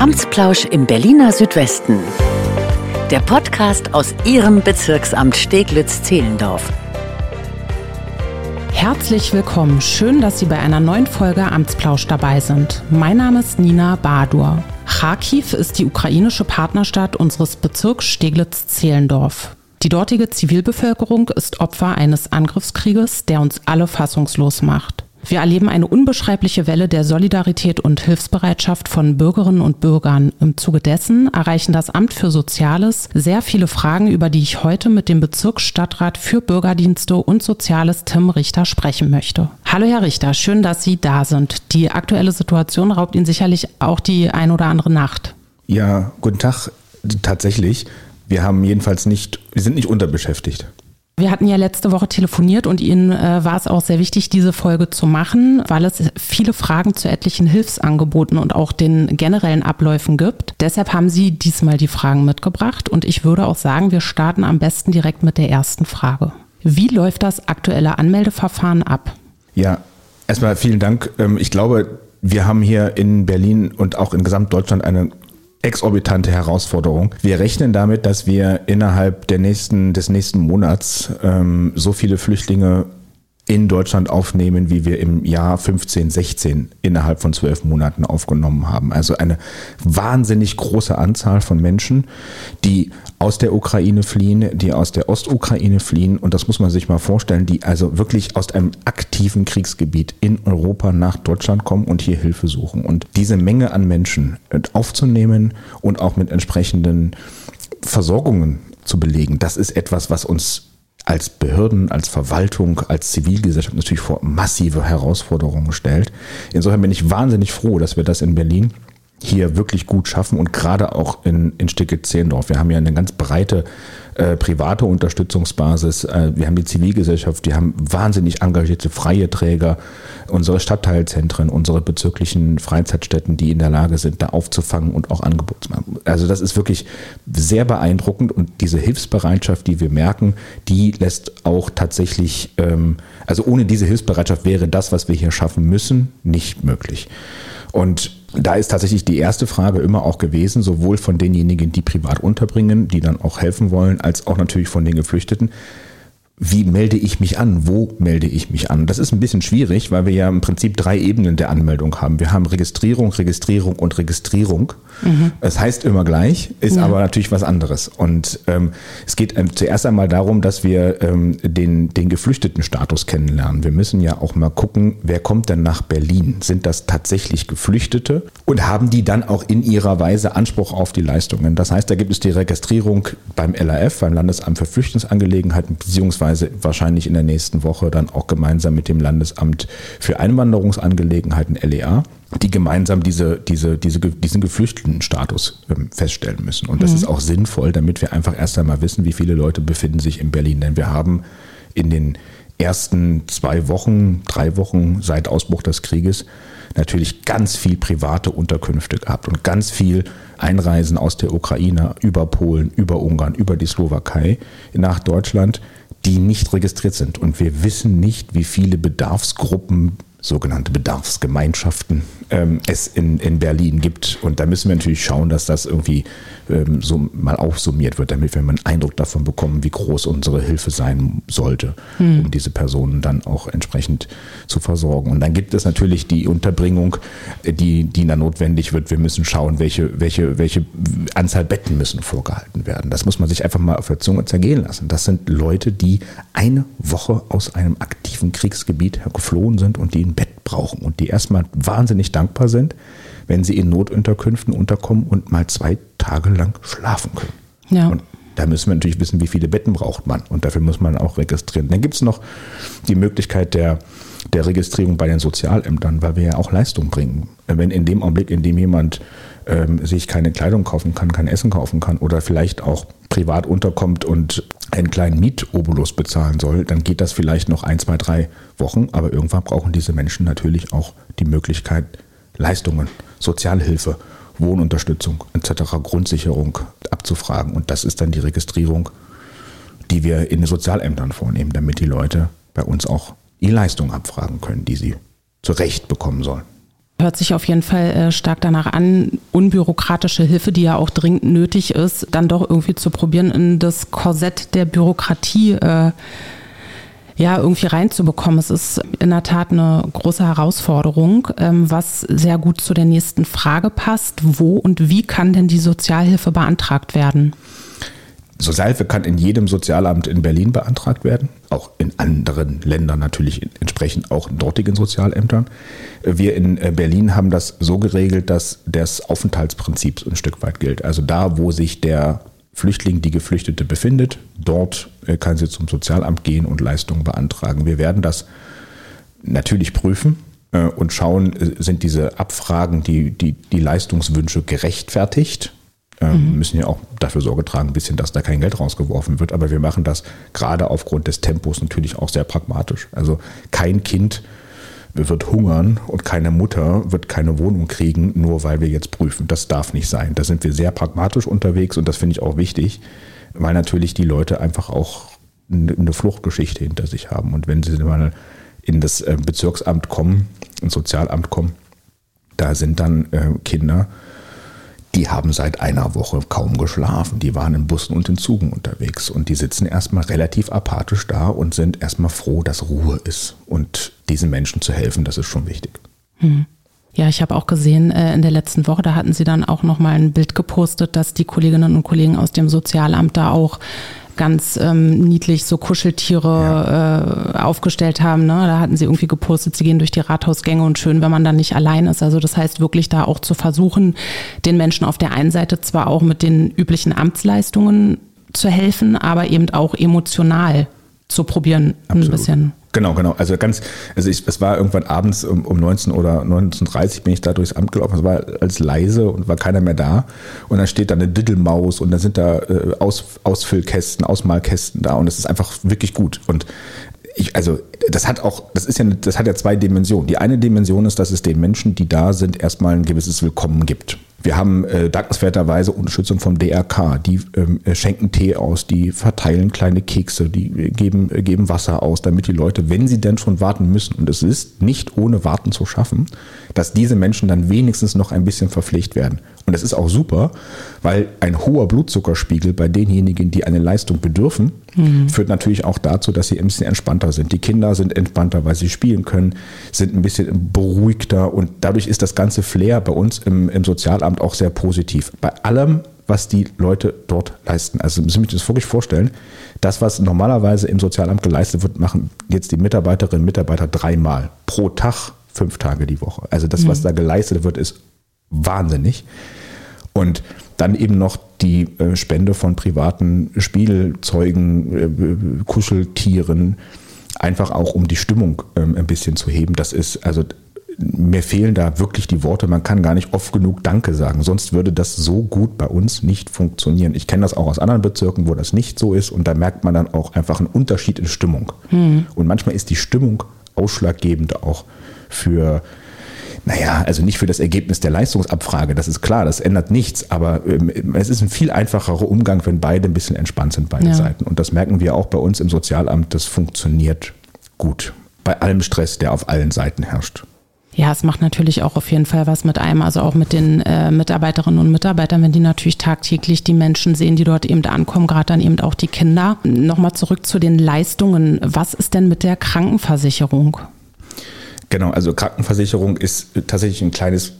Amtsplausch im Berliner Südwesten. Der Podcast aus Ihrem Bezirksamt Steglitz-Zehlendorf. Herzlich willkommen. Schön, dass Sie bei einer neuen Folge Amtsplausch dabei sind. Mein Name ist Nina Badur. Kharkiv ist die ukrainische Partnerstadt unseres Bezirks Steglitz-Zehlendorf. Die dortige Zivilbevölkerung ist Opfer eines Angriffskrieges, der uns alle fassungslos macht. Wir erleben eine unbeschreibliche Welle der Solidarität und Hilfsbereitschaft von Bürgerinnen und Bürgern. Im Zuge dessen erreichen das Amt für Soziales sehr viele Fragen, über die ich heute mit dem Bezirksstadtrat für Bürgerdienste und Soziales Tim Richter sprechen möchte. Hallo Herr Richter, schön, dass Sie da sind. Die aktuelle Situation raubt Ihnen sicherlich auch die ein oder andere Nacht. Ja, guten Tag. Tatsächlich. Wir haben jedenfalls nicht, wir sind nicht unterbeschäftigt. Wir hatten ja letzte Woche telefoniert und Ihnen äh, war es auch sehr wichtig, diese Folge zu machen, weil es viele Fragen zu etlichen Hilfsangeboten und auch den generellen Abläufen gibt. Deshalb haben Sie diesmal die Fragen mitgebracht und ich würde auch sagen, wir starten am besten direkt mit der ersten Frage. Wie läuft das aktuelle Anmeldeverfahren ab? Ja, erstmal vielen Dank. Ähm, ich glaube, wir haben hier in Berlin und auch in Gesamtdeutschland eine exorbitante Herausforderung. Wir rechnen damit, dass wir innerhalb der nächsten, des nächsten Monats ähm, so viele Flüchtlinge in Deutschland aufnehmen, wie wir im Jahr 15, 16 innerhalb von zwölf Monaten aufgenommen haben. Also eine wahnsinnig große Anzahl von Menschen, die aus der Ukraine fliehen, die aus der Ostukraine fliehen. Und das muss man sich mal vorstellen, die also wirklich aus einem aktiven Kriegsgebiet in Europa nach Deutschland kommen und hier Hilfe suchen. Und diese Menge an Menschen aufzunehmen und auch mit entsprechenden Versorgungen zu belegen, das ist etwas, was uns als Behörden, als Verwaltung, als Zivilgesellschaft natürlich vor massive Herausforderungen stellt. Insofern bin ich wahnsinnig froh, dass wir das in Berlin hier wirklich gut schaffen und gerade auch in, in Sticke-Zehlendorf. Wir haben ja eine ganz breite äh, private Unterstützungsbasis. Äh, wir haben die Zivilgesellschaft, wir haben wahnsinnig engagierte freie Träger, unsere Stadtteilzentren, unsere bezirklichen Freizeitstätten, die in der Lage sind, da aufzufangen und auch Angebote zu machen. Also das ist wirklich sehr beeindruckend und diese Hilfsbereitschaft, die wir merken, die lässt auch tatsächlich, ähm, also ohne diese Hilfsbereitschaft wäre das, was wir hier schaffen müssen, nicht möglich. Und da ist tatsächlich die erste Frage immer auch gewesen, sowohl von denjenigen, die privat unterbringen, die dann auch helfen wollen, als auch natürlich von den Geflüchteten wie melde ich mich an? Wo melde ich mich an? Das ist ein bisschen schwierig, weil wir ja im Prinzip drei Ebenen der Anmeldung haben. Wir haben Registrierung, Registrierung und Registrierung. Mhm. Es heißt immer gleich, ist ja. aber natürlich was anderes. Und ähm, es geht ähm, zuerst einmal darum, dass wir ähm, den, den geflüchteten Status kennenlernen. Wir müssen ja auch mal gucken, wer kommt denn nach Berlin? Sind das tatsächlich Geflüchtete? Und haben die dann auch in ihrer Weise Anspruch auf die Leistungen? Das heißt, da gibt es die Registrierung beim LAF, beim Landesamt für Flüchtlingsangelegenheiten, beziehungsweise beziehungsweise wahrscheinlich in der nächsten Woche dann auch gemeinsam mit dem Landesamt für Einwanderungsangelegenheiten LEA, die gemeinsam diese, diese, diese, diesen Geflüchtetenstatus ähm, feststellen müssen. Und das mhm. ist auch sinnvoll, damit wir einfach erst einmal wissen, wie viele Leute befinden sich in Berlin. Denn wir haben in den ersten zwei Wochen, drei Wochen seit Ausbruch des Krieges natürlich ganz viel private Unterkünfte gehabt und ganz viel Einreisen aus der Ukraine über Polen, über Ungarn, über die Slowakei nach Deutschland die nicht registriert sind. Und wir wissen nicht, wie viele Bedarfsgruppen sogenannte Bedarfsgemeinschaften ähm, es in, in Berlin gibt. Und da müssen wir natürlich schauen, dass das irgendwie ähm, so mal aufsummiert wird, damit wir einen Eindruck davon bekommen, wie groß unsere Hilfe sein sollte, hm. um diese Personen dann auch entsprechend zu versorgen. Und dann gibt es natürlich die Unterbringung, die, die da notwendig wird. Wir müssen schauen, welche, welche, welche Anzahl Betten müssen vorgehalten werden. Das muss man sich einfach mal auf der Zunge zergehen lassen. Das sind Leute, die eine Woche aus einem aktiven Kriegsgebiet geflohen sind und die ein Bett brauchen und die erstmal wahnsinnig dankbar sind, wenn sie in Notunterkünften unterkommen und mal zwei Tage lang schlafen können. Ja. Und da müssen wir natürlich wissen, wie viele Betten braucht man. Und dafür muss man auch registrieren. Dann gibt es noch die Möglichkeit der, der Registrierung bei den Sozialämtern, weil wir ja auch Leistung bringen. Wenn in dem Augenblick, in dem jemand ähm, sich keine Kleidung kaufen kann, kein Essen kaufen kann oder vielleicht auch privat unterkommt und einen kleinen Mietobolus bezahlen soll, dann geht das vielleicht noch ein, zwei, drei Wochen. Aber irgendwann brauchen diese Menschen natürlich auch die Möglichkeit, Leistungen, Sozialhilfe, Wohnunterstützung etc., Grundsicherung abzufragen. Und das ist dann die Registrierung, die wir in den Sozialämtern vornehmen, damit die Leute bei uns auch die Leistung abfragen können, die sie zu Recht bekommen sollen. Hört sich auf jeden Fall äh, stark danach an, unbürokratische Hilfe, die ja auch dringend nötig ist, dann doch irgendwie zu probieren, in das Korsett der Bürokratie äh, ja, irgendwie reinzubekommen. Es ist in der Tat eine große Herausforderung, ähm, was sehr gut zu der nächsten Frage passt. Wo und wie kann denn die Sozialhilfe beantragt werden? Sozialhilfe kann in jedem Sozialamt in Berlin beantragt werden, auch in anderen Ländern natürlich entsprechend auch in dortigen Sozialämtern. Wir in äh, Berlin haben das so geregelt, dass das Aufenthaltsprinzip ein Stück weit gilt. Also da, wo sich der Flüchtling, die Geflüchtete befindet, dort äh, kann sie zum Sozialamt gehen und Leistungen beantragen. Wir werden das natürlich prüfen äh, und schauen, sind diese Abfragen, die, die, die Leistungswünsche gerechtfertigt ähm, mhm. müssen ja auch dafür Sorge tragen, ein bisschen, dass da kein Geld rausgeworfen wird. Aber wir machen das gerade aufgrund des Tempos natürlich auch sehr pragmatisch. Also kein Kind wird hungern und keine Mutter wird keine Wohnung kriegen, nur weil wir jetzt prüfen. Das darf nicht sein. Da sind wir sehr pragmatisch unterwegs und das finde ich auch wichtig, weil natürlich die Leute einfach auch eine Fluchtgeschichte hinter sich haben. Und wenn sie mal in das äh, Bezirksamt kommen, ins Sozialamt kommen, da sind dann äh, Kinder, die haben seit einer Woche kaum geschlafen. Die waren in Bussen und in Zügen unterwegs und die sitzen erstmal relativ apathisch da und sind erstmal froh, dass Ruhe ist. Und diesen Menschen zu helfen, das ist schon wichtig. Hm. Ja, ich habe auch gesehen, äh, in der letzten Woche, da hatten Sie dann auch nochmal ein Bild gepostet, dass die Kolleginnen und Kollegen aus dem Sozialamt da auch ganz ähm, niedlich so Kuscheltiere ja. äh, aufgestellt haben. Ne? Da hatten sie irgendwie gepostet, sie gehen durch die Rathausgänge und schön, wenn man dann nicht allein ist. Also das heißt wirklich da auch zu versuchen, den Menschen auf der einen Seite zwar auch mit den üblichen Amtsleistungen zu helfen, aber eben auch emotional zu probieren, Absolut. ein bisschen. Genau, genau. Also ganz, also ich, es war irgendwann abends um, um 19 oder 19.30 bin ich da durchs Amt gelaufen. Es war alles leise und war keiner mehr da. Und dann steht da eine Diddelmaus und dann sind da äh, Aus, Ausfüllkästen, Ausmalkästen da und es ist einfach wirklich gut. Und ich, also das hat auch, das ist ja, das hat ja zwei Dimensionen. Die eine Dimension ist, dass es den Menschen, die da sind, erstmal ein gewisses Willkommen gibt. Wir haben äh, dankenswerterweise Unterstützung vom DRK. Die ähm, äh, schenken Tee aus, die verteilen kleine Kekse, die äh, geben, äh, geben Wasser aus, damit die Leute, wenn sie denn schon warten müssen, und es ist nicht ohne Warten zu schaffen, dass diese Menschen dann wenigstens noch ein bisschen verpflegt werden. Und das ist auch super, weil ein hoher Blutzuckerspiegel bei denjenigen, die eine Leistung bedürfen, mhm. führt natürlich auch dazu, dass sie ein bisschen entspannter sind. Die Kinder sind entspannter, weil sie spielen können, sind ein bisschen beruhigter und dadurch ist das ganze Flair bei uns im, im Sozialamt auch sehr positiv. Bei allem, was die Leute dort leisten. Also müssen Sie sich das wirklich vorstellen. Das, was normalerweise im Sozialamt geleistet wird, machen jetzt die Mitarbeiterinnen und Mitarbeiter dreimal pro Tag, fünf Tage die Woche. Also das, was mhm. da geleistet wird, ist wahnsinnig. Und dann eben noch die äh, Spende von privaten Spielzeugen, äh, Kuscheltieren, einfach auch um die Stimmung ähm, ein bisschen zu heben. Das ist, also mir fehlen da wirklich die Worte. Man kann gar nicht oft genug Danke sagen. Sonst würde das so gut bei uns nicht funktionieren. Ich kenne das auch aus anderen Bezirken, wo das nicht so ist. Und da merkt man dann auch einfach einen Unterschied in Stimmung. Hm. Und manchmal ist die Stimmung ausschlaggebend auch für naja, also nicht für das Ergebnis der Leistungsabfrage, das ist klar, das ändert nichts, aber ähm, es ist ein viel einfacherer Umgang, wenn beide ein bisschen entspannt sind, beide ja. Seiten. Und das merken wir auch bei uns im Sozialamt, das funktioniert gut. Bei allem Stress, der auf allen Seiten herrscht. Ja, es macht natürlich auch auf jeden Fall was mit einem, also auch mit den äh, Mitarbeiterinnen und Mitarbeitern, wenn die natürlich tagtäglich die Menschen sehen, die dort eben ankommen, gerade dann eben auch die Kinder. Nochmal zurück zu den Leistungen. Was ist denn mit der Krankenversicherung? Genau, also Krankenversicherung ist tatsächlich ein kleines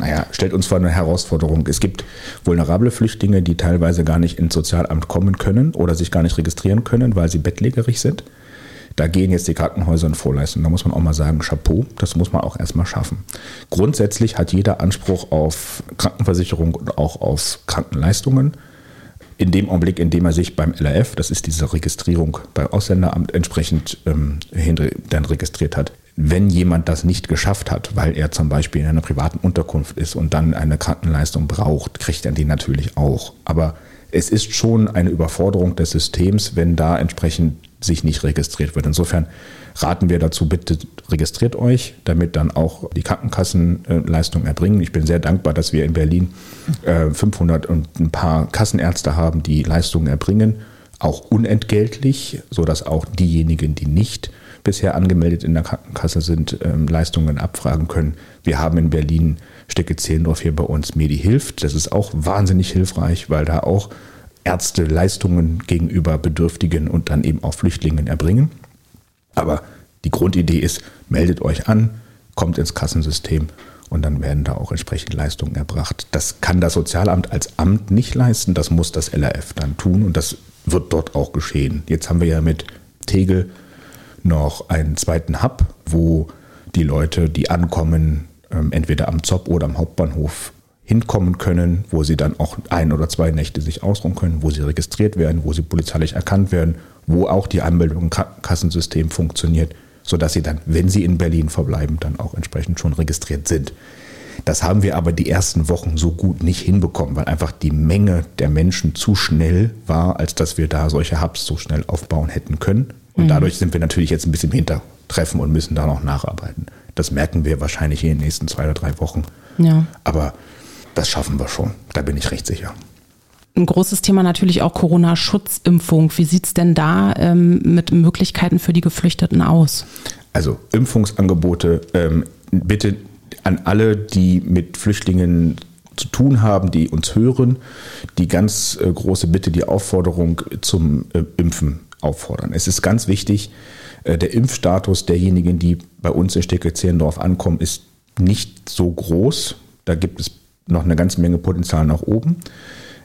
naja, stellt uns vor eine Herausforderung. Es gibt vulnerable Flüchtlinge, die teilweise gar nicht ins Sozialamt kommen können oder sich gar nicht registrieren können, weil sie bettlägerig sind. Da gehen jetzt die Krankenhäuser in Vorleistung. Da muss man auch mal sagen, Chapeau, das muss man auch erstmal schaffen. Grundsätzlich hat jeder Anspruch auf Krankenversicherung und auch auf Krankenleistungen. In dem Augenblick, in dem er sich beim LRF, das ist diese Registrierung beim Ausländeramt, entsprechend ähm, dann registriert hat, wenn jemand das nicht geschafft hat, weil er zum Beispiel in einer privaten Unterkunft ist und dann eine Krankenleistung braucht, kriegt er die natürlich auch. Aber es ist schon eine Überforderung des Systems, wenn da entsprechend sich nicht registriert wird. Insofern raten wir dazu, bitte registriert euch, damit dann auch die Krankenkassenleistung erbringen. Ich bin sehr dankbar, dass wir in Berlin 500 äh, und ein paar Kassenärzte haben, die Leistungen erbringen, auch unentgeltlich, sodass auch diejenigen, die nicht bisher angemeldet in der Krankenkasse sind, ähm, Leistungen abfragen können. Wir haben in Berlin Stecke Zehlendorf hier bei uns Medi hilft. Das ist auch wahnsinnig hilfreich, weil da auch Ärzte Leistungen gegenüber Bedürftigen und dann eben auch Flüchtlingen erbringen. Aber die Grundidee ist, meldet euch an, kommt ins Kassensystem und dann werden da auch entsprechend Leistungen erbracht. Das kann das Sozialamt als Amt nicht leisten, das muss das LRF dann tun und das wird dort auch geschehen. Jetzt haben wir ja mit Tegel noch einen zweiten Hub, wo die Leute, die ankommen, ähm, entweder am ZOP oder am Hauptbahnhof hinkommen können, wo sie dann auch ein oder zwei Nächte sich ausruhen können, wo sie registriert werden, wo sie polizeilich erkannt werden, wo auch die Anmeldung im Kassensystem funktioniert, sodass sie dann, wenn sie in Berlin verbleiben, dann auch entsprechend schon registriert sind. Das haben wir aber die ersten Wochen so gut nicht hinbekommen, weil einfach die Menge der Menschen zu schnell war, als dass wir da solche Hubs so schnell aufbauen hätten können. Und mhm. dadurch sind wir natürlich jetzt ein bisschen Hintertreffen und müssen da noch nacharbeiten. Das merken wir wahrscheinlich in den nächsten zwei oder drei Wochen. Ja. Aber das schaffen wir schon. Da bin ich recht sicher. Ein großes Thema natürlich auch Corona-Schutzimpfung. Wie sieht es denn da ähm, mit Möglichkeiten für die Geflüchteten aus? Also Impfungsangebote ähm, bitte an alle, die mit Flüchtlingen zu tun haben, die uns hören, die ganz äh, große Bitte, die Aufforderung zum äh, Impfen auffordern. Es ist ganz wichtig, äh, der Impfstatus derjenigen, die bei uns in Stecke-Zehlendorf ankommen, ist nicht so groß. Da gibt es noch eine ganze Menge Potenzial nach oben.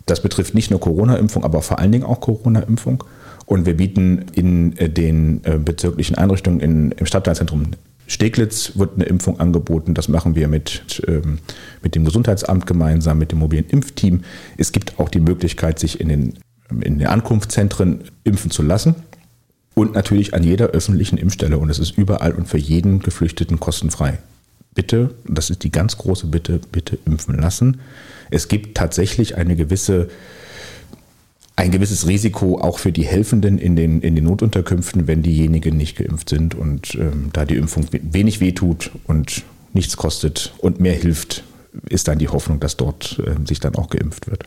Das betrifft nicht nur Corona-Impfung, aber vor allen Dingen auch Corona-Impfung. Und wir bieten in äh, den äh, bezirklichen Einrichtungen in, im Stadtteilzentrum Steglitz wird eine Impfung angeboten. Das machen wir mit, ähm, mit dem Gesundheitsamt gemeinsam, mit dem mobilen Impfteam. Es gibt auch die Möglichkeit, sich in den, in den Ankunftszentren impfen zu lassen. Und natürlich an jeder öffentlichen Impfstelle. Und es ist überall und für jeden Geflüchteten kostenfrei. Bitte, das ist die ganz große Bitte, bitte impfen lassen. Es gibt tatsächlich eine gewisse ein gewisses Risiko auch für die Helfenden in den, in den Notunterkünften, wenn diejenigen nicht geimpft sind und ähm, da die Impfung wenig wehtut und nichts kostet und mehr hilft, ist dann die Hoffnung, dass dort äh, sich dann auch geimpft wird.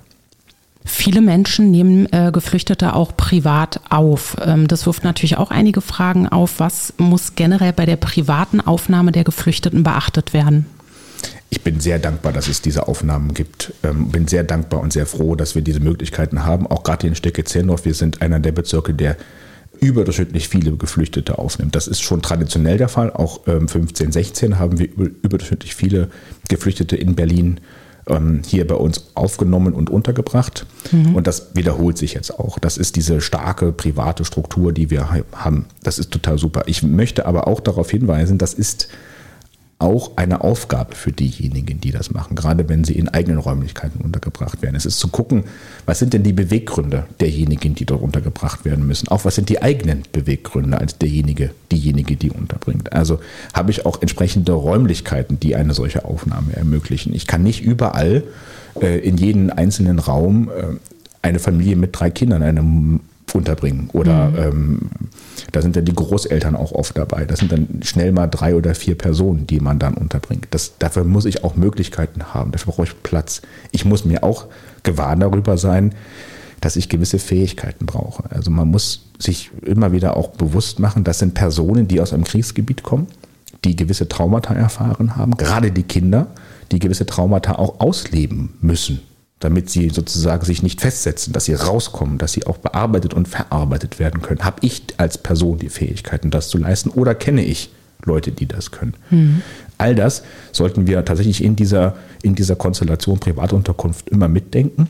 Viele Menschen nehmen äh, Geflüchtete auch privat auf. Ähm, das wirft natürlich auch einige Fragen auf. Was muss generell bei der privaten Aufnahme der Geflüchteten beachtet werden? ich bin sehr dankbar, dass es diese Aufnahmen gibt. Ähm, bin sehr dankbar und sehr froh, dass wir diese Möglichkeiten haben. Auch gerade in Stecke-Zellendorf, wir sind einer der Bezirke, der überdurchschnittlich viele Geflüchtete aufnimmt. Das ist schon traditionell der Fall. Auch ähm, 15, 16 haben wir überdurchschnittlich viele Geflüchtete in Berlin ähm, hier bei uns aufgenommen und untergebracht. Mhm. Und das wiederholt sich jetzt auch. Das ist diese starke private Struktur, die wir haben. Das ist total super. Ich möchte aber auch darauf hinweisen, das ist auch eine Aufgabe für diejenigen, die das machen, gerade wenn sie in eigenen Räumlichkeiten untergebracht werden. Es ist zu gucken, was sind denn die Beweggründe derjenigen, die dort untergebracht werden müssen. Auch was sind die eigenen Beweggründe als derjenige, diejenige, die unterbringt. Also habe ich auch entsprechende Räumlichkeiten, die eine solche Aufnahme ermöglichen. Ich kann nicht überall äh, in jeden einzelnen Raum äh, eine Familie mit drei Kindern, eine unterbringen. Oder mhm. ähm, da sind dann die Großeltern auch oft dabei. Das sind dann schnell mal drei oder vier Personen, die man dann unterbringt. Das, dafür muss ich auch Möglichkeiten haben. Dafür brauche ich Platz. Ich muss mir auch gewahr darüber sein, dass ich gewisse Fähigkeiten brauche. Also man muss sich immer wieder auch bewusst machen, das sind Personen, die aus einem Kriegsgebiet kommen, die gewisse Traumata erfahren haben, gerade die Kinder, die gewisse Traumata auch ausleben müssen damit sie sozusagen sich nicht festsetzen, dass sie rauskommen, dass sie auch bearbeitet und verarbeitet werden können. Habe ich als Person die Fähigkeiten, das zu leisten oder kenne ich Leute, die das können? Mhm. All das sollten wir tatsächlich in dieser, in dieser Konstellation Privatunterkunft immer mitdenken.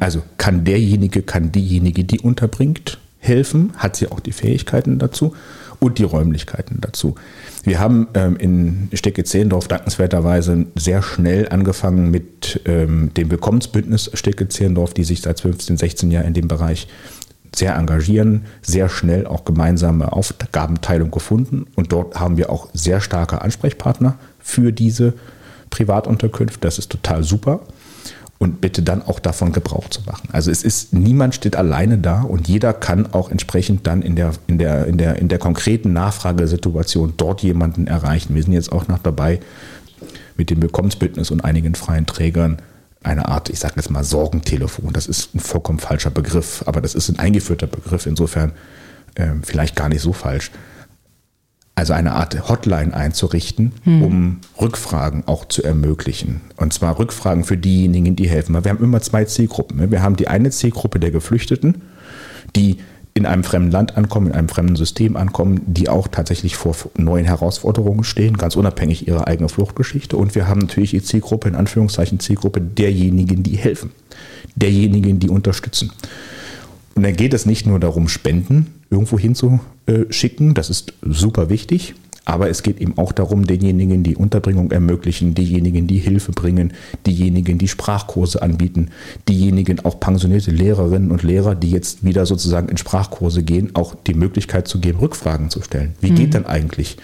Also kann derjenige, kann diejenige, die unterbringt, helfen, hat sie auch die Fähigkeiten dazu und die Räumlichkeiten dazu. Wir haben ähm, in Stecke-Zehlendorf dankenswerterweise sehr schnell angefangen mit ähm, dem Willkommensbündnis Stecke-Zehlendorf, die sich seit 15, 16 Jahren in dem Bereich sehr engagieren, sehr schnell auch gemeinsame Aufgabenteilung gefunden und dort haben wir auch sehr starke Ansprechpartner für diese Privatunterkünfte. Das ist total super und bitte dann auch davon Gebrauch zu machen. Also es ist, niemand steht alleine da und jeder kann auch entsprechend dann in der, in der, in der, in der konkreten Nachfragesituation dort jemanden erreichen. Wir sind jetzt auch noch dabei, mit dem Willkommensbündnis und einigen freien Trägern eine Art, ich sage jetzt mal Sorgentelefon. Das ist ein vollkommen falscher Begriff, aber das ist ein eingeführter Begriff, insofern äh, vielleicht gar nicht so falsch also eine Art Hotline einzurichten, hm. um Rückfragen auch zu ermöglichen. Und zwar Rückfragen für diejenigen, die helfen. Wir haben immer zwei Zielgruppen. Ne? Wir haben die eine Zielgruppe der Geflüchteten, die in einem fremden Land ankommen, in einem fremden System ankommen, die auch tatsächlich vor neuen Herausforderungen stehen, ganz unabhängig ihrer eigenen Fluchtgeschichte. Und wir haben natürlich die Zielgruppe, in Anführungszeichen Zielgruppe derjenigen, die helfen, derjenigen, die unterstützen. Und dann geht es nicht nur darum, Spenden irgendwo hinzuschicken, das ist super wichtig, aber es geht eben auch darum, denjenigen, die Unterbringung ermöglichen, diejenigen, die Hilfe bringen, diejenigen, die Sprachkurse anbieten, diejenigen auch pensionierte Lehrerinnen und Lehrer, die jetzt wieder sozusagen in Sprachkurse gehen, auch die Möglichkeit zu geben, Rückfragen zu stellen. Wie mhm. geht denn eigentlich?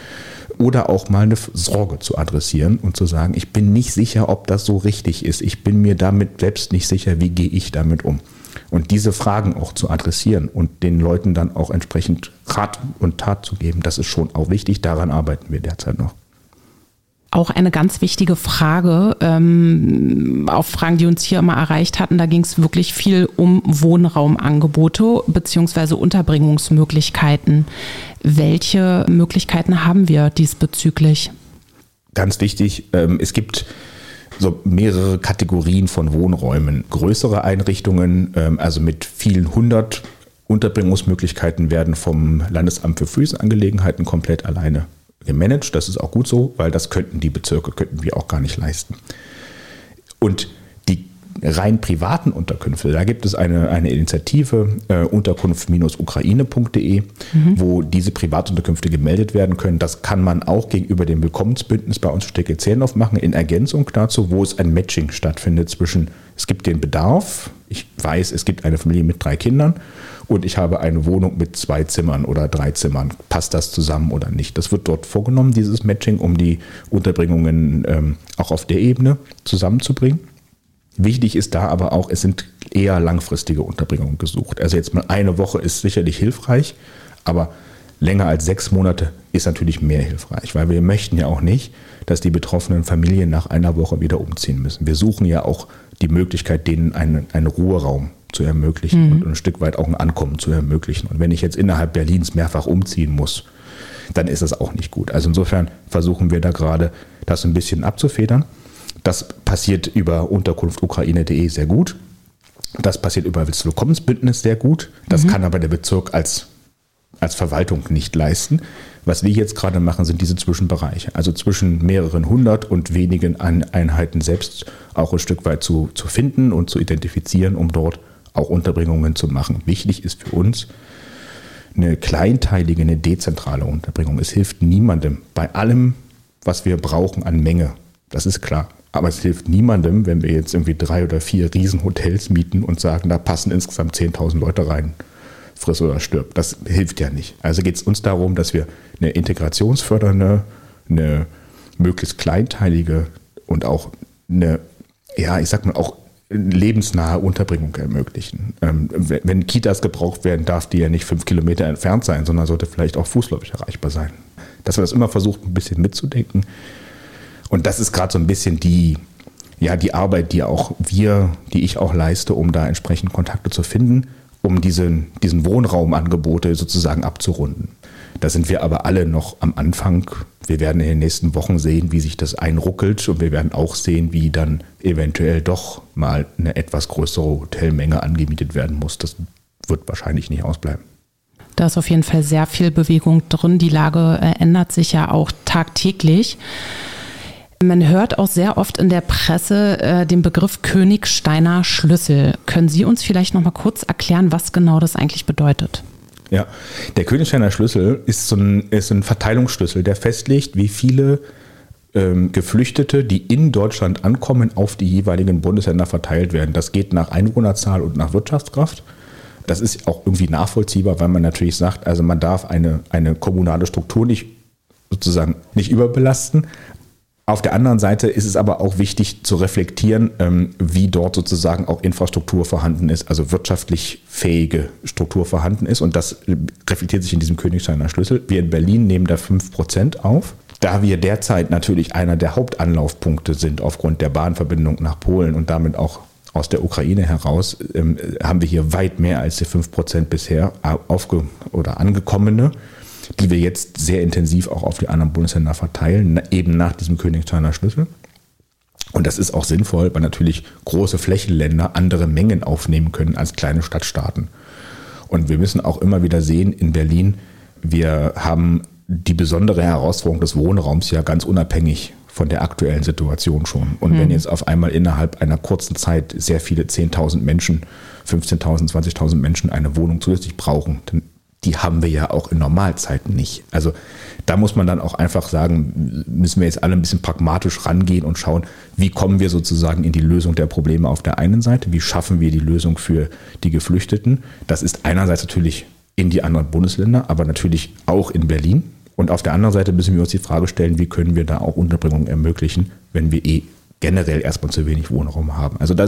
Oder auch mal eine Sorge zu adressieren und zu sagen, ich bin nicht sicher, ob das so richtig ist. Ich bin mir damit selbst nicht sicher, wie gehe ich damit um. Und diese Fragen auch zu adressieren und den Leuten dann auch entsprechend Rat und Tat zu geben, das ist schon auch wichtig. Daran arbeiten wir derzeit noch. Auch eine ganz wichtige Frage, ähm, auf Fragen, die uns hier immer erreicht hatten, da ging es wirklich viel um Wohnraumangebote bzw. Unterbringungsmöglichkeiten. Welche Möglichkeiten haben wir diesbezüglich? Ganz wichtig, ähm, es gibt so mehrere Kategorien von Wohnräumen. Größere Einrichtungen, ähm, also mit vielen hundert Unterbringungsmöglichkeiten, werden vom Landesamt für Füßenangelegenheiten komplett alleine gemanagt. Das ist auch gut so, weil das könnten die Bezirke, könnten wir auch gar nicht leisten. Und rein privaten Unterkünfte, da gibt es eine, eine Initiative, äh, unterkunft-ukraine.de, mhm. wo diese Privatunterkünfte gemeldet werden können. Das kann man auch gegenüber dem Willkommensbündnis bei uns Stecke Zehndorf machen, in Ergänzung dazu, wo es ein Matching stattfindet zwischen, es gibt den Bedarf, ich weiß, es gibt eine Familie mit drei Kindern und ich habe eine Wohnung mit zwei Zimmern oder drei Zimmern. Passt das zusammen oder nicht? Das wird dort vorgenommen, dieses Matching, um die Unterbringungen ähm, auch auf der Ebene zusammenzubringen. Wichtig ist da aber auch, es sind eher langfristige Unterbringungen gesucht. Also jetzt mal eine Woche ist sicherlich hilfreich, aber länger als sechs Monate ist natürlich mehr hilfreich, weil wir möchten ja auch nicht, dass die betroffenen Familien nach einer Woche wieder umziehen müssen. Wir suchen ja auch die Möglichkeit, denen einen, einen Ruheraum zu ermöglichen mhm. und ein Stück weit auch ein Ankommen zu ermöglichen. Und wenn ich jetzt innerhalb Berlins mehrfach umziehen muss, dann ist das auch nicht gut. Also insofern versuchen wir da gerade, das ein bisschen abzufedern. Das passiert über unterkunftukraine.de sehr gut. Das passiert über das Willkommensbündnis sehr gut. Das mhm. kann aber der Bezirk als, als Verwaltung nicht leisten. Was wir jetzt gerade machen, sind diese Zwischenbereiche. Also zwischen mehreren hundert und wenigen Einheiten selbst auch ein Stück weit zu, zu finden und zu identifizieren, um dort auch Unterbringungen zu machen. Wichtig ist für uns eine kleinteilige, eine dezentrale Unterbringung. Es hilft niemandem bei allem, was wir brauchen an Menge. Das ist klar. Aber es hilft niemandem, wenn wir jetzt irgendwie drei oder vier Riesenhotels mieten und sagen, da passen insgesamt 10.000 Leute rein. Friss oder stirb. Das hilft ja nicht. Also geht es uns darum, dass wir eine integrationsfördernde, eine möglichst kleinteilige und auch eine, ja, ich sag mal, auch lebensnahe Unterbringung ermöglichen. Ähm, wenn Kitas gebraucht werden, darf die ja nicht fünf Kilometer entfernt sein, sondern sollte vielleicht auch fußläufig erreichbar sein. Dass wir das immer versuchen, ein bisschen mitzudenken und das ist gerade so ein bisschen die, ja, die Arbeit, die auch wir, die ich auch leiste, um da entsprechend Kontakte zu finden, um diesen, diesen Wohnraumangebote sozusagen abzurunden. Da sind wir aber alle noch am Anfang. Wir werden in den nächsten Wochen sehen, wie sich das einruckelt und wir werden auch sehen, wie dann eventuell doch mal eine etwas größere Hotelmenge angemietet werden muss. Das wird wahrscheinlich nicht ausbleiben. Da ist auf jeden Fall sehr viel Bewegung drin. Die Lage äh, ändert sich ja auch tagtäglich. Man hört auch sehr oft in der Presse äh, den Begriff Königsteiner Schlüssel. Können Sie uns vielleicht noch mal kurz erklären, was genau das eigentlich bedeutet? Ja, der Königsteiner Schlüssel ist so ein, ist ein Verteilungsschlüssel, der festlegt, wie viele ähm, Geflüchtete, die in Deutschland ankommen, auf die jeweiligen Bundesländer verteilt werden. Das geht nach Einwohnerzahl und nach Wirtschaftskraft. Das ist auch irgendwie nachvollziehbar, weil man natürlich sagt, also man darf eine, eine kommunale Struktur nicht sozusagen nicht überbelasten, auf der anderen Seite ist es aber auch wichtig zu reflektieren, ähm, wie dort sozusagen auch Infrastruktur vorhanden ist, also wirtschaftlich fähige Struktur vorhanden ist. Und das reflektiert sich in diesem Königsteiner Schlüssel. Wir in Berlin nehmen da 5% auf. Da wir derzeit natürlich einer der Hauptanlaufpunkte sind aufgrund der Bahnverbindung nach Polen und damit auch aus der Ukraine heraus, ähm, haben wir hier weit mehr als die 5% bisher aufge oder angekommene. Die wir jetzt sehr intensiv auch auf die anderen Bundesländer verteilen, eben nach diesem Königsteiner Schlüssel. Und das ist auch sinnvoll, weil natürlich große Flächenländer andere Mengen aufnehmen können als kleine Stadtstaaten. Und wir müssen auch immer wieder sehen, in Berlin, wir haben die besondere Herausforderung des Wohnraums ja ganz unabhängig von der aktuellen Situation schon. Und mhm. wenn jetzt auf einmal innerhalb einer kurzen Zeit sehr viele 10.000 Menschen, 15.000, 20.000 Menschen eine Wohnung zusätzlich brauchen, dann die haben wir ja auch in Normalzeiten nicht. Also da muss man dann auch einfach sagen, müssen wir jetzt alle ein bisschen pragmatisch rangehen und schauen, wie kommen wir sozusagen in die Lösung der Probleme auf der einen Seite, wie schaffen wir die Lösung für die Geflüchteten. Das ist einerseits natürlich in die anderen Bundesländer, aber natürlich auch in Berlin. Und auf der anderen Seite müssen wir uns die Frage stellen, wie können wir da auch Unterbringung ermöglichen, wenn wir eh generell erstmal zu wenig Wohnraum haben. Also da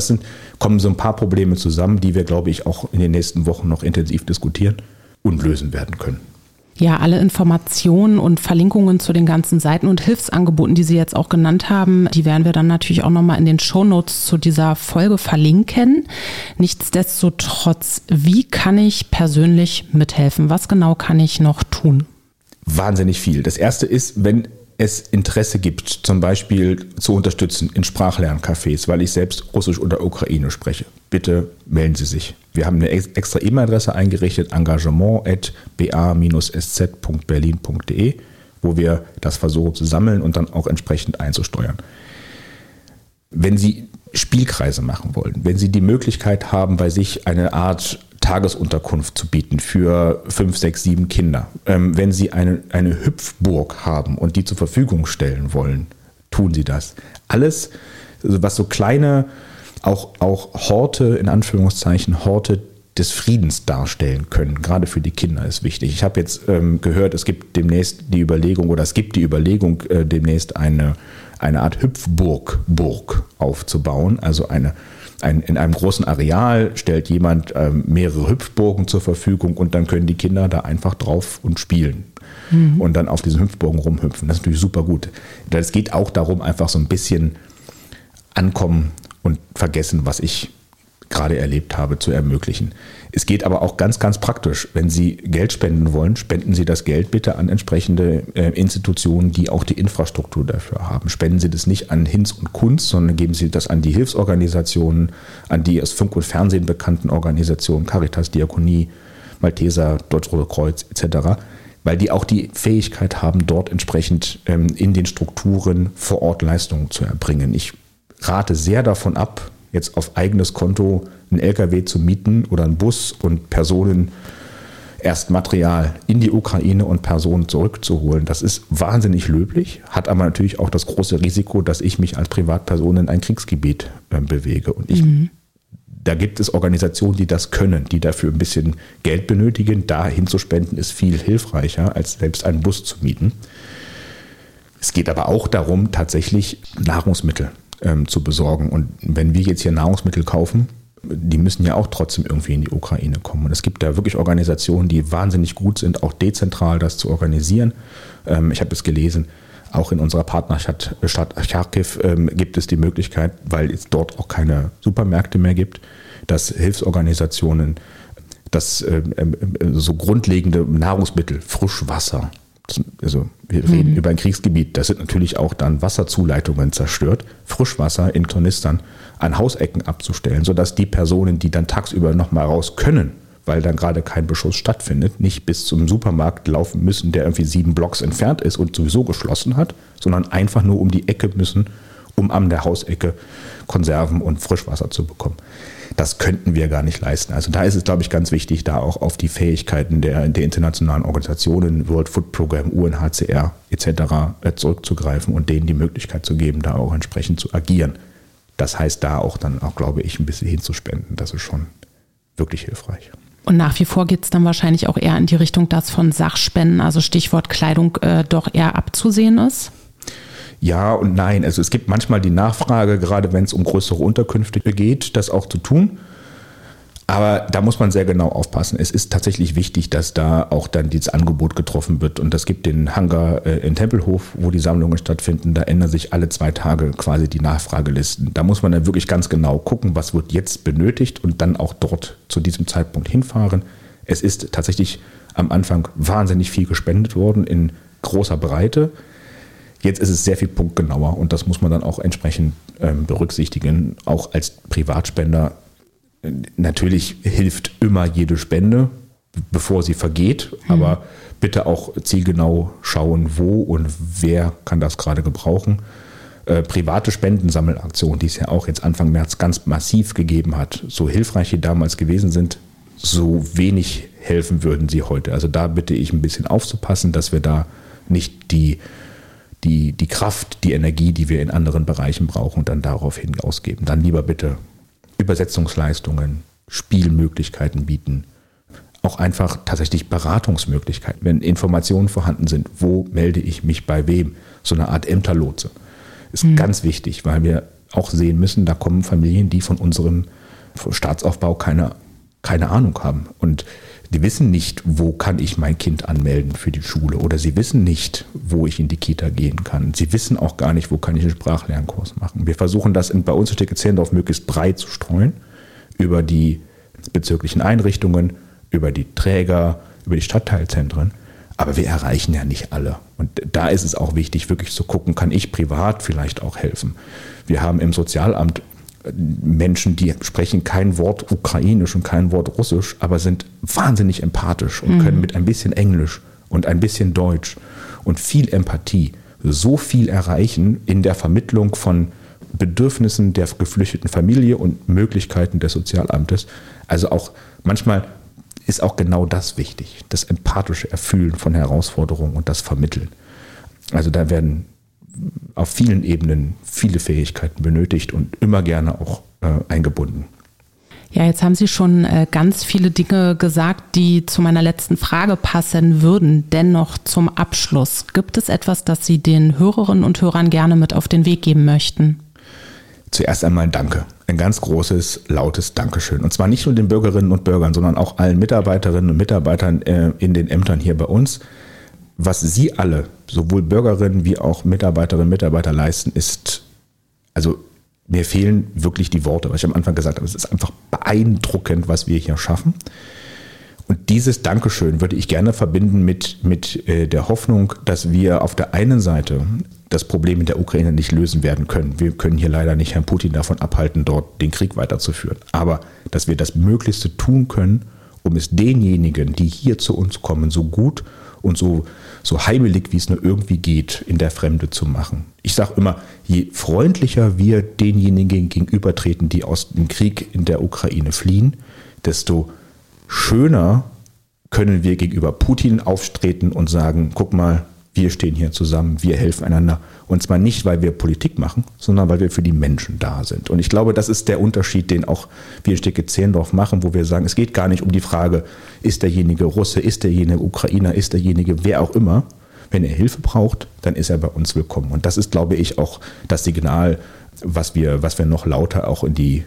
kommen so ein paar Probleme zusammen, die wir, glaube ich, auch in den nächsten Wochen noch intensiv diskutieren und lösen werden können. Ja, alle Informationen und Verlinkungen zu den ganzen Seiten und Hilfsangeboten, die Sie jetzt auch genannt haben, die werden wir dann natürlich auch nochmal in den Shownotes zu dieser Folge verlinken. Nichtsdestotrotz, wie kann ich persönlich mithelfen? Was genau kann ich noch tun? Wahnsinnig viel. Das erste ist, wenn es Interesse gibt, zum Beispiel zu unterstützen in Sprachlerncafés, weil ich selbst Russisch oder Ukrainisch spreche, bitte melden Sie sich. Wir haben eine extra E-Mail-Adresse eingerichtet, engagement.ba-sz.berlin.de, wo wir das versuchen zu sammeln und dann auch entsprechend einzusteuern. Wenn Sie Spielkreise machen wollen, wenn Sie die Möglichkeit haben, bei sich eine Art Tagesunterkunft zu bieten für fünf, sechs, sieben Kinder. Ähm, wenn Sie eine, eine Hüpfburg haben und die zur Verfügung stellen wollen, tun Sie das. Alles, also was so kleine, auch, auch Horte, in Anführungszeichen, Horte des Friedens darstellen können, gerade für die Kinder ist wichtig. Ich habe jetzt ähm, gehört, es gibt demnächst die Überlegung oder es gibt die Überlegung, äh, demnächst eine, eine Art Hüpfburg Burg aufzubauen, also eine ein, in einem großen Areal stellt jemand ähm, mehrere Hüpfburgen zur Verfügung und dann können die Kinder da einfach drauf und spielen. Mhm. Und dann auf diesen Hüpfburgen rumhüpfen. Das ist natürlich super gut. Es geht auch darum, einfach so ein bisschen ankommen und vergessen, was ich gerade erlebt habe, zu ermöglichen. Es geht aber auch ganz, ganz praktisch. Wenn Sie Geld spenden wollen, spenden Sie das Geld bitte an entsprechende äh, Institutionen, die auch die Infrastruktur dafür haben. Spenden Sie das nicht an Hinz und Kunst, sondern geben Sie das an die Hilfsorganisationen, an die aus Funk und Fernsehen bekannten Organisationen, Caritas, Diakonie, Malteser, Deutsch-Rote Kreuz etc., weil die auch die Fähigkeit haben, dort entsprechend ähm, in den Strukturen vor Ort Leistungen zu erbringen. Ich rate sehr davon ab, jetzt auf eigenes Konto einen LKW zu mieten oder einen Bus und Personen erst Material in die Ukraine und Personen zurückzuholen. Das ist wahnsinnig löblich, hat aber natürlich auch das große Risiko, dass ich mich als Privatperson in ein Kriegsgebiet äh, bewege. Und ich, mhm. da gibt es Organisationen, die das können, die dafür ein bisschen Geld benötigen. Da hinzuspenden ist viel hilfreicher, als selbst einen Bus zu mieten. Es geht aber auch darum, tatsächlich Nahrungsmittel ähm, zu besorgen. Und wenn wir jetzt hier Nahrungsmittel kaufen, die müssen ja auch trotzdem irgendwie in die Ukraine kommen. Und es gibt da wirklich Organisationen, die wahnsinnig gut sind, auch dezentral das zu organisieren. Ähm, ich habe es gelesen, auch in unserer Partnerstadt Stadt Charkiw ähm, gibt es die Möglichkeit, weil es dort auch keine Supermärkte mehr gibt, dass Hilfsorganisationen das äh, so grundlegende Nahrungsmittel, Frischwasser, also wir reden mhm. über ein Kriegsgebiet, da sind natürlich auch dann Wasserzuleitungen zerstört, Frischwasser in Tornistern an Hausecken abzustellen, sodass die Personen, die dann tagsüber nochmal raus können, weil dann gerade kein Beschuss stattfindet, nicht bis zum Supermarkt laufen müssen, der irgendwie sieben Blocks entfernt ist und sowieso geschlossen hat, sondern einfach nur um die Ecke müssen, um an der Hausecke Konserven und Frischwasser zu bekommen das könnten wir gar nicht leisten. Also da ist es, glaube ich, ganz wichtig, da auch auf die Fähigkeiten der, der internationalen Organisationen, World Food Program, UNHCR etc. Äh, zurückzugreifen und denen die Möglichkeit zu geben, da auch entsprechend zu agieren. Das heißt, da auch dann auch, glaube ich, ein bisschen hinzuspenden. Das ist schon wirklich hilfreich. Und nach wie vor geht es dann wahrscheinlich auch eher in die Richtung, dass von Sachspenden, also Stichwort Kleidung, äh, doch eher abzusehen ist? Ja und nein. Also es gibt manchmal die Nachfrage, gerade wenn es um größere Unterkünfte geht, das auch zu tun. Aber da muss man sehr genau aufpassen. Es ist tatsächlich wichtig, dass da auch dann dieses Angebot getroffen wird. Und das gibt den Hangar äh, in Tempelhof, wo die Sammlungen stattfinden. Da ändern sich alle zwei Tage quasi die Nachfragelisten. Da muss man dann wirklich ganz genau gucken, was wird jetzt benötigt und dann auch dort zu diesem Zeitpunkt hinfahren. Es ist tatsächlich am Anfang wahnsinnig viel gespendet worden in großer Breite. Jetzt ist es sehr viel punktgenauer und das muss man dann auch entsprechend ähm, berücksichtigen. Auch als Privatspender natürlich hilft immer jede Spende, bevor sie vergeht, mhm. aber bitte auch zielgenau schauen, wo und wer kann das gerade gebrauchen. Äh, private Spendensammelaktion, die es ja auch jetzt Anfang März ganz massiv gegeben hat, so hilfreich die damals gewesen sind, so wenig helfen würden sie heute. Also da bitte ich ein bisschen aufzupassen, dass wir da nicht die, die, die Kraft, die Energie, die wir in anderen Bereichen brauchen, dann daraufhin ausgeben. Dann lieber bitte Übersetzungsleistungen, Spielmöglichkeiten bieten, auch einfach tatsächlich Beratungsmöglichkeiten, wenn Informationen vorhanden sind, wo melde ich mich bei wem, so eine Art Ämterlotse ist mhm. ganz wichtig, weil wir auch sehen müssen, da kommen Familien, die von unserem Staatsaufbau keine, keine Ahnung haben und die wissen nicht, wo kann ich mein Kind anmelden für die Schule oder sie wissen nicht, wo ich in die Kita gehen kann. Sie wissen auch gar nicht, wo kann ich einen Sprachlernkurs machen. Wir versuchen das bei uns in Stecke-Zehlendorf möglichst breit zu streuen über die bezirklichen Einrichtungen, über die Träger, über die Stadtteilzentren. Aber wir erreichen ja nicht alle. Und da ist es auch wichtig, wirklich zu gucken, kann ich privat vielleicht auch helfen. Wir haben im Sozialamt Menschen, die sprechen kein Wort Ukrainisch und kein Wort Russisch, aber sind wahnsinnig empathisch und mhm. können mit ein bisschen Englisch und ein bisschen Deutsch und viel Empathie so viel erreichen in der Vermittlung von Bedürfnissen der geflüchteten Familie und Möglichkeiten des Sozialamtes. Also auch manchmal ist auch genau das wichtig, das empathische Erfüllen von Herausforderungen und das Vermitteln. Also da werden auf vielen Ebenen viele Fähigkeiten benötigt und immer gerne auch äh, eingebunden. Ja, jetzt haben Sie schon äh, ganz viele Dinge gesagt, die zu meiner letzten Frage passen würden. Dennoch zum Abschluss. Gibt es etwas, das Sie den Hörerinnen und Hörern gerne mit auf den Weg geben möchten? Zuerst einmal Danke. Ein ganz großes, lautes Dankeschön. Und zwar nicht nur den Bürgerinnen und Bürgern, sondern auch allen Mitarbeiterinnen und Mitarbeitern äh, in den Ämtern hier bei uns was Sie alle, sowohl Bürgerinnen wie auch Mitarbeiterinnen und Mitarbeiter leisten, ist, also mir fehlen wirklich die Worte, was ich am Anfang gesagt habe. Es ist einfach beeindruckend, was wir hier schaffen. Und dieses Dankeschön würde ich gerne verbinden mit, mit äh, der Hoffnung, dass wir auf der einen Seite das Problem in der Ukraine nicht lösen werden können. Wir können hier leider nicht Herrn Putin davon abhalten, dort den Krieg weiterzuführen. Aber dass wir das Möglichste tun können, um es denjenigen, die hier zu uns kommen, so gut und so, so heimelig, wie es nur irgendwie geht, in der Fremde zu machen. Ich sage immer, je freundlicher wir denjenigen gegenübertreten, die aus dem Krieg in der Ukraine fliehen, desto schöner können wir gegenüber Putin auftreten und sagen, guck mal, wir stehen hier zusammen, wir helfen einander. Und zwar nicht, weil wir Politik machen, sondern weil wir für die Menschen da sind. Und ich glaube, das ist der Unterschied, den auch wir in Stecke Zehndorf machen, wo wir sagen, es geht gar nicht um die Frage, ist derjenige Russe, ist derjenige Ukrainer, ist derjenige wer auch immer. Wenn er Hilfe braucht, dann ist er bei uns willkommen. Und das ist, glaube ich, auch das Signal, was wir, was wir noch lauter auch in die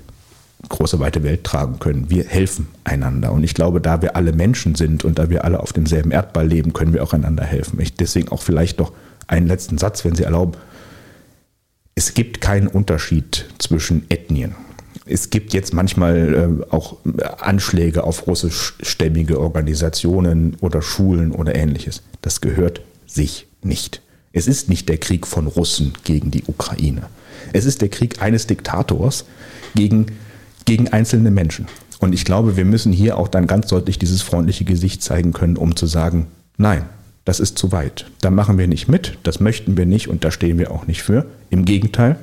große weite Welt tragen können. Wir helfen einander. Und ich glaube, da wir alle Menschen sind und da wir alle auf demselben Erdball leben, können wir auch einander helfen. Ich deswegen auch vielleicht noch einen letzten Satz, wenn Sie erlauben. Es gibt keinen Unterschied zwischen Ethnien. Es gibt jetzt manchmal äh, auch Anschläge auf russischstämmige Organisationen oder Schulen oder ähnliches. Das gehört sich nicht. Es ist nicht der Krieg von Russen gegen die Ukraine. Es ist der Krieg eines Diktators gegen gegen einzelne Menschen. Und ich glaube, wir müssen hier auch dann ganz deutlich dieses freundliche Gesicht zeigen können, um zu sagen, nein, das ist zu weit. Da machen wir nicht mit, das möchten wir nicht und da stehen wir auch nicht für. Im Gegenteil,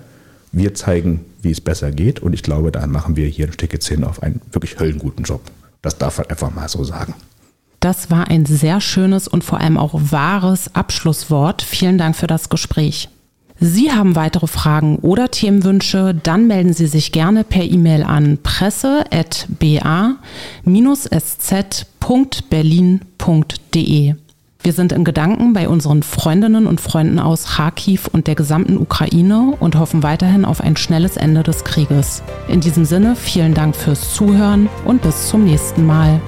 wir zeigen, wie es besser geht und ich glaube, da machen wir hier in Stücke 10 auf einen wirklich höllenguten Job. Das darf man einfach mal so sagen. Das war ein sehr schönes und vor allem auch wahres Abschlusswort. Vielen Dank für das Gespräch. Sie haben weitere Fragen oder Themenwünsche, dann melden Sie sich gerne per E-Mail an presse.ba-sz.berlin.de. Wir sind in Gedanken bei unseren Freundinnen und Freunden aus Kharkiv und der gesamten Ukraine und hoffen weiterhin auf ein schnelles Ende des Krieges. In diesem Sinne vielen Dank fürs Zuhören und bis zum nächsten Mal.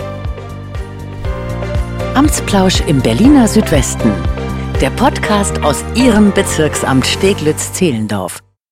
Amtsplausch im Berliner Südwesten der Podcast aus Ihrem Bezirksamt Steglitz-Zehlendorf.